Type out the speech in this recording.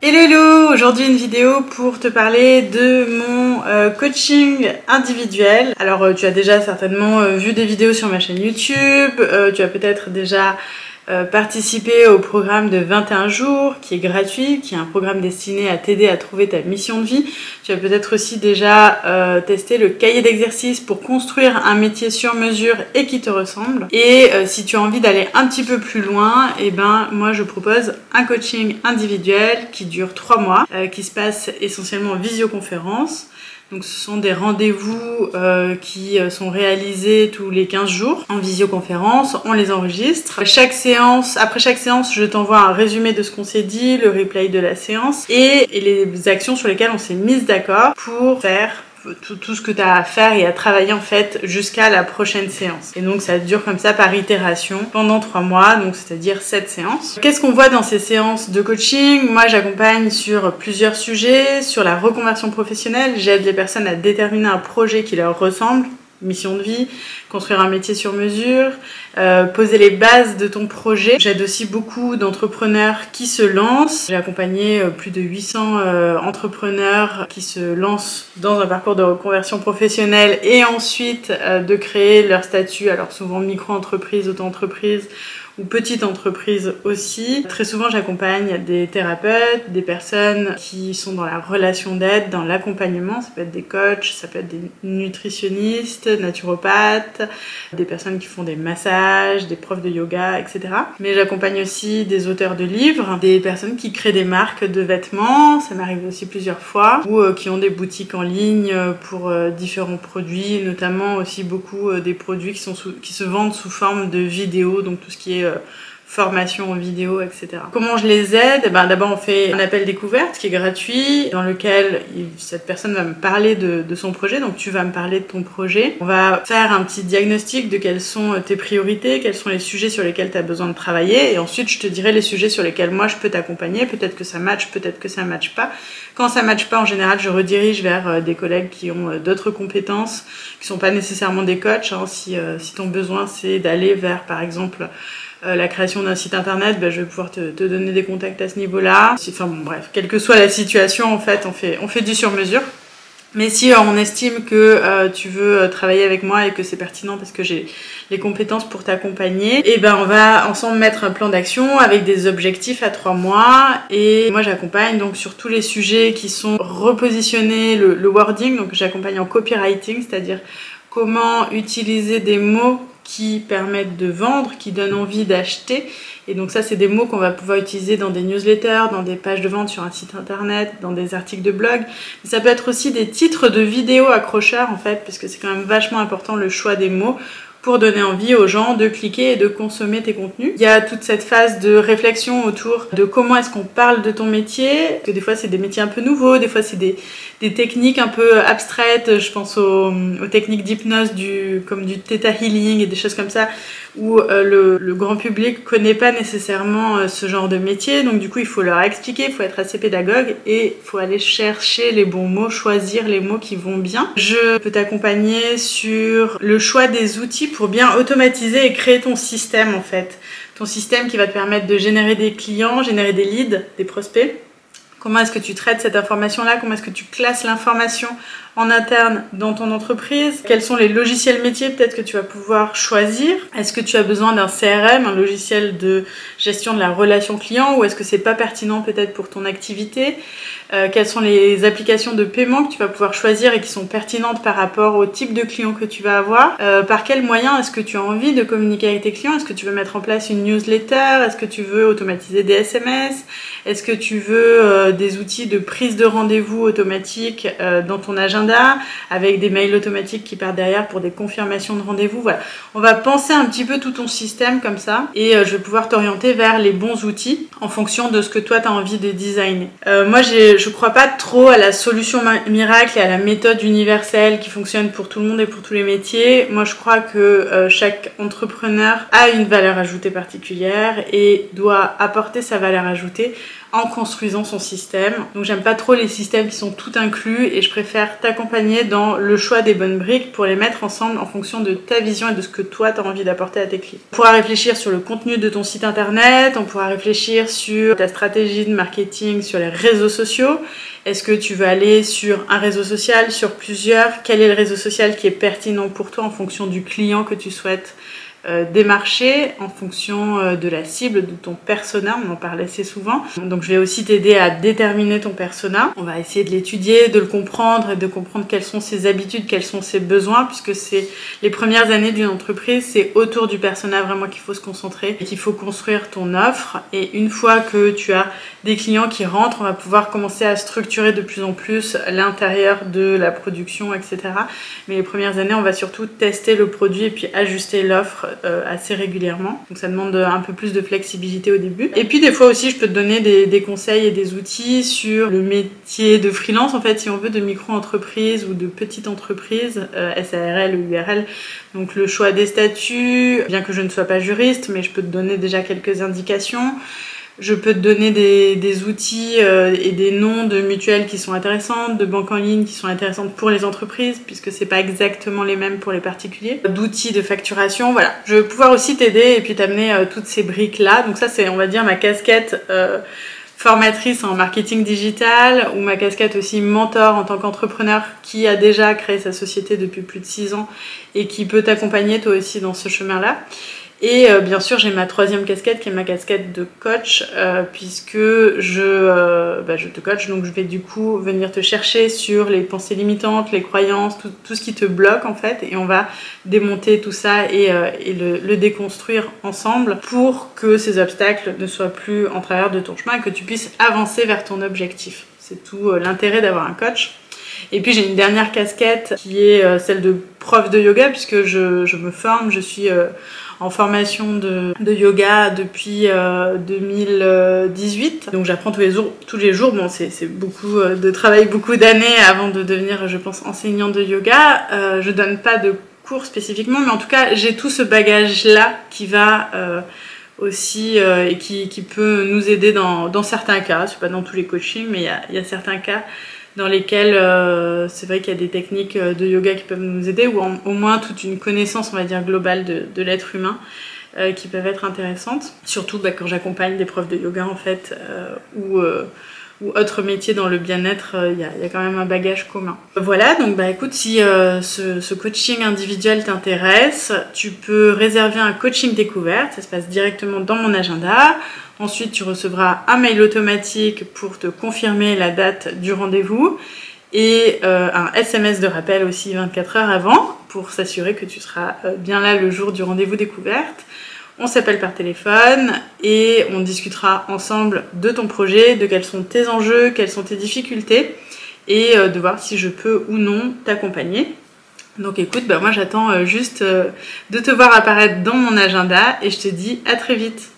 Hello, aujourd'hui une vidéo pour te parler de mon euh, coaching individuel. Alors euh, tu as déjà certainement euh, vu des vidéos sur ma chaîne YouTube, tu as peut-être déjà euh, participer au programme de 21 jours qui est gratuit, qui est un programme destiné à t'aider à trouver ta mission de vie. Tu as peut-être aussi déjà euh, testé le cahier d'exercice pour construire un métier sur mesure et qui te ressemble. Et euh, si tu as envie d'aller un petit peu plus loin, et eh ben moi je propose un coaching individuel qui dure 3 mois, qui se passe essentiellement en visioconférence. Donc ce sont des rendez-vous euh, qui euh, sont réalisés tous les 15 jours en visioconférence, on les enregistre. Chaque séance, après chaque séance, je t'envoie un résumé de ce qu'on s'est dit, le replay de la séance et, et les actions sur lesquelles on s'est mis d'accord pour faire tout, ce que tu as à faire et à travailler en fait jusqu'à la prochaine séance. Et donc ça dure comme ça par itération pendant trois mois, donc c'est-à-dire sept séances. Qu'est-ce qu'on voit dans ces séances de coaching? Moi j'accompagne sur plusieurs sujets, sur la reconversion professionnelle, j'aide les personnes à déterminer un projet qui leur ressemble mission de vie, construire un métier sur mesure, euh, poser les bases de ton projet. J'aide aussi beaucoup d'entrepreneurs qui se lancent. J'ai accompagné euh, plus de 800 euh, entrepreneurs qui se lancent dans un parcours de reconversion professionnelle et ensuite de créer leur statut, alors souvent micro-entreprise, auto-entreprise ou petites entreprises aussi. Très souvent, j'accompagne des thérapeutes, des personnes qui sont dans la relation d'aide, dans l'accompagnement. Ça peut être des coachs, ça peut être des nutritionnistes, naturopathes, des personnes qui font des massages, des profs de yoga, etc. Mais j'accompagne aussi des auteurs de livres, des personnes qui créent des marques de vêtements, ça m'arrive aussi plusieurs fois, ou euh, qui ont des boutiques en ligne pour euh, différents produits, notamment aussi beaucoup euh, des produits qui, qui se vendent sous forme de vidéos, donc tout ce qui est euh, formation en vidéo, etc. Comment je les aide? Ben, D'abord, on fait un appel découverte qui est gratuit, dans lequel cette personne va me parler de, son projet. Donc, tu vas me parler de ton projet. On va faire un petit diagnostic de quelles sont tes priorités, quels sont les sujets sur lesquels tu as besoin de travailler. Et ensuite, je te dirai les sujets sur lesquels moi, je peux t'accompagner. Peut-être que ça match, peut-être que ça match pas. Quand ça match pas, en général, je redirige vers euh, des collègues qui ont euh, d'autres compétences, qui sont pas nécessairement des coachs. Hein. Si ton besoin, c'est d'aller vers, par exemple, euh, la création d'un site internet, ben, je vais pouvoir te, donner des contacts à ce niveau-là. Enfin bon, bref, quelle que soit la situation, en fait, on fait, on fait du sur-mesure. Mais si euh, on estime que euh, tu veux travailler avec moi et que c'est pertinent parce que j'ai les compétences pour t'accompagner, et eh ben on va ensemble mettre un plan d'action avec des objectifs à trois mois. Et moi j'accompagne donc sur tous les sujets qui sont repositionnés, le, le wording, donc j'accompagne en copywriting, c'est-à-dire comment utiliser des mots qui permettent de vendre, qui donnent envie d'acheter. Et donc ça, c'est des mots qu'on va pouvoir utiliser dans des newsletters, dans des pages de vente sur un site internet, dans des articles de blog. Mais ça peut être aussi des titres de vidéos accrocheurs en fait, parce que c'est quand même vachement important le choix des mots pour donner envie aux gens de cliquer et de consommer tes contenus. Il y a toute cette phase de réflexion autour de comment est-ce qu'on parle de ton métier, que des fois c'est des métiers un peu nouveaux, des fois c'est des, techniques un peu abstraites, je pense aux, techniques d'hypnose du, comme du theta healing et des choses comme ça, où euh, le, le, grand public connaît pas nécessairement euh, ce genre de métier, donc du coup il faut leur expliquer, il faut être assez pédagogue et il faut aller chercher les bons mots, choisir les mots qui vont bien. Je peux t'accompagner sur le choix des outils pour bien automatiser et créer ton système en fait. Ton système qui va te permettre de générer des clients, générer des leads, des prospects. Comment est-ce que tu traites cette information-là? Comment est-ce que tu classes l'information en interne dans ton entreprise? Quels sont les logiciels métiers peut-être que tu vas pouvoir choisir? Est-ce que tu as besoin d'un CRM, un logiciel de gestion de la relation client ou est-ce que c'est pas pertinent peut-être pour ton activité? Euh, Quelles sont les applications de paiement que tu vas pouvoir choisir et qui sont pertinentes par rapport au type de client que tu vas avoir euh, Par quels moyens est-ce que tu as envie de communiquer avec tes clients Est-ce que tu veux mettre en place une newsletter Est-ce que tu veux automatiser des SMS Est-ce que tu veux euh, des outils de prise de rendez-vous automatique dans ton agenda avec des mails automatiques qui partent derrière pour des confirmations de rendez-vous. Voilà, on va penser un petit peu tout ton système comme ça et je vais pouvoir t'orienter vers les bons outils en fonction de ce que toi tu as envie de designer. Moi, je je crois pas trop à la solution miracle et à la méthode universelle qui fonctionne pour tout le monde et pour tous les métiers. Moi, je crois que euh, chaque entrepreneur a une valeur ajoutée particulière et doit apporter sa valeur ajoutée en construisant son système. Donc j'aime pas trop les systèmes qui sont tout inclus et je préfère t'accompagner dans le choix des bonnes briques pour les mettre ensemble en fonction de ta vision et de ce que toi tu as envie d'apporter à tes clients. On pourra réfléchir sur le contenu de ton site internet, on pourra réfléchir sur ta stratégie de marketing sur les réseaux sociaux. Est-ce que tu veux aller sur un réseau social, sur plusieurs? Quel est le réseau social qui est pertinent pour toi en fonction du client que tu souhaites euh, démarcher en fonction euh, de la cible, de ton persona, on en parle assez souvent. Donc je vais aussi t'aider à déterminer ton persona. On va essayer de l'étudier, de le comprendre et de comprendre quelles sont ses habitudes, quels sont ses besoins, puisque c'est les premières années d'une entreprise, c'est autour du persona vraiment qu'il faut se concentrer et qu'il faut construire ton offre. Et une fois que tu as des clients qui rentrent, on va pouvoir commencer à structurer de plus en plus l'intérieur de la production, etc. Mais les premières années, on va surtout tester le produit et puis ajuster l'offre assez régulièrement. Donc ça demande un peu plus de flexibilité au début. Et puis des fois aussi, je peux te donner des, conseils et des outils sur le métier de freelance, en fait, si on veut, de micro-entreprise ou de petite entreprise, euh, SARL ou URL. Donc le choix des statuts, bien que je ne sois pas juriste, mais je peux te donner déjà quelques indications. Je peux te donner des, outils euh, et des noms de mutuelles qui sont intéressantes, de banques en ligne qui sont intéressantes pour les entreprises, puisque c'est pas exactement les mêmes pour les particuliers. D'outils de facturation, voilà. Je vais pouvoir aussi t'aider et puis t'amener euh, toutes ces briques-là. Donc ça, c'est, on va dire, ma casquette euh, formatrice en marketing digital ou ma casquette aussi mentor en tant qu'entrepreneur qui a déjà créé sa société depuis plus de 6 ans et qui peut t'accompagner toi aussi dans ce chemin-là. Et euh, bien sûr, j'ai ma troisième casquette qui est ma casquette de coach, euh, puisque je, euh, bah, je te coach, donc je vais du coup venir te chercher sur les pensées limitantes, les croyances, tout, ce qui te bloque en fait, et on va démonter tout ça et, le, déconstruire ensemble pour que ces obstacles ne soient plus en travers de ton chemin et que tu puisses avancer vers ton objectif. C'est tout l'intérêt d'avoir un coach. Et puis j'ai une dernière casquette qui est celle de prof de yoga, puisque je, je me forme, je suis en formation de, yoga depuis 2018. Euh, Donc j'apprends tous les jours. Tous les jours. Bon, c'est beaucoup euh, de travail, beaucoup d'années avant de devenir, je pense, enseignant de yoga. Euh, je donne pas de cours spécifiquement, mais en tout cas, j'ai tout ce bagage-là qui va aussi et qui, peut nous aider dans, certains cas. C'est pas dans tous les coachings, mais il y a certains cas dans lesquels euh, c'est vrai qu'il y a des techniques euh, de yoga qui peuvent nous aider, ou au moins toute une connaissance, on va dire, globale de, de l'être humain euh, qui peuvent être intéressantes. Surtout bah, quand j'accompagne des profs de yoga, en fait, ou, ou autres métiers dans le bien-être, il y, y, a quand même un bagage commun. Voilà, donc bah écoute, si ce, ce, coaching individuel t'intéresse, tu peux réserver un coaching découverte, ça se passe directement dans mon agenda. Ensuite, tu recevras un mail automatique pour te confirmer la date du rendez-vous et euh, un SMS de rappel aussi 24 heures avant pour s'assurer que tu seras euh, bien là le jour du rendez-vous découverte. On s'appelle par téléphone et on discutera ensemble de ton projet, de quels sont tes enjeux, quelles sont tes difficultés et euh, de voir si je peux ou non t'accompagner. Donc écoute, bah moi j'attends juste de te voir apparaître dans mon agenda et je te dis à très vite.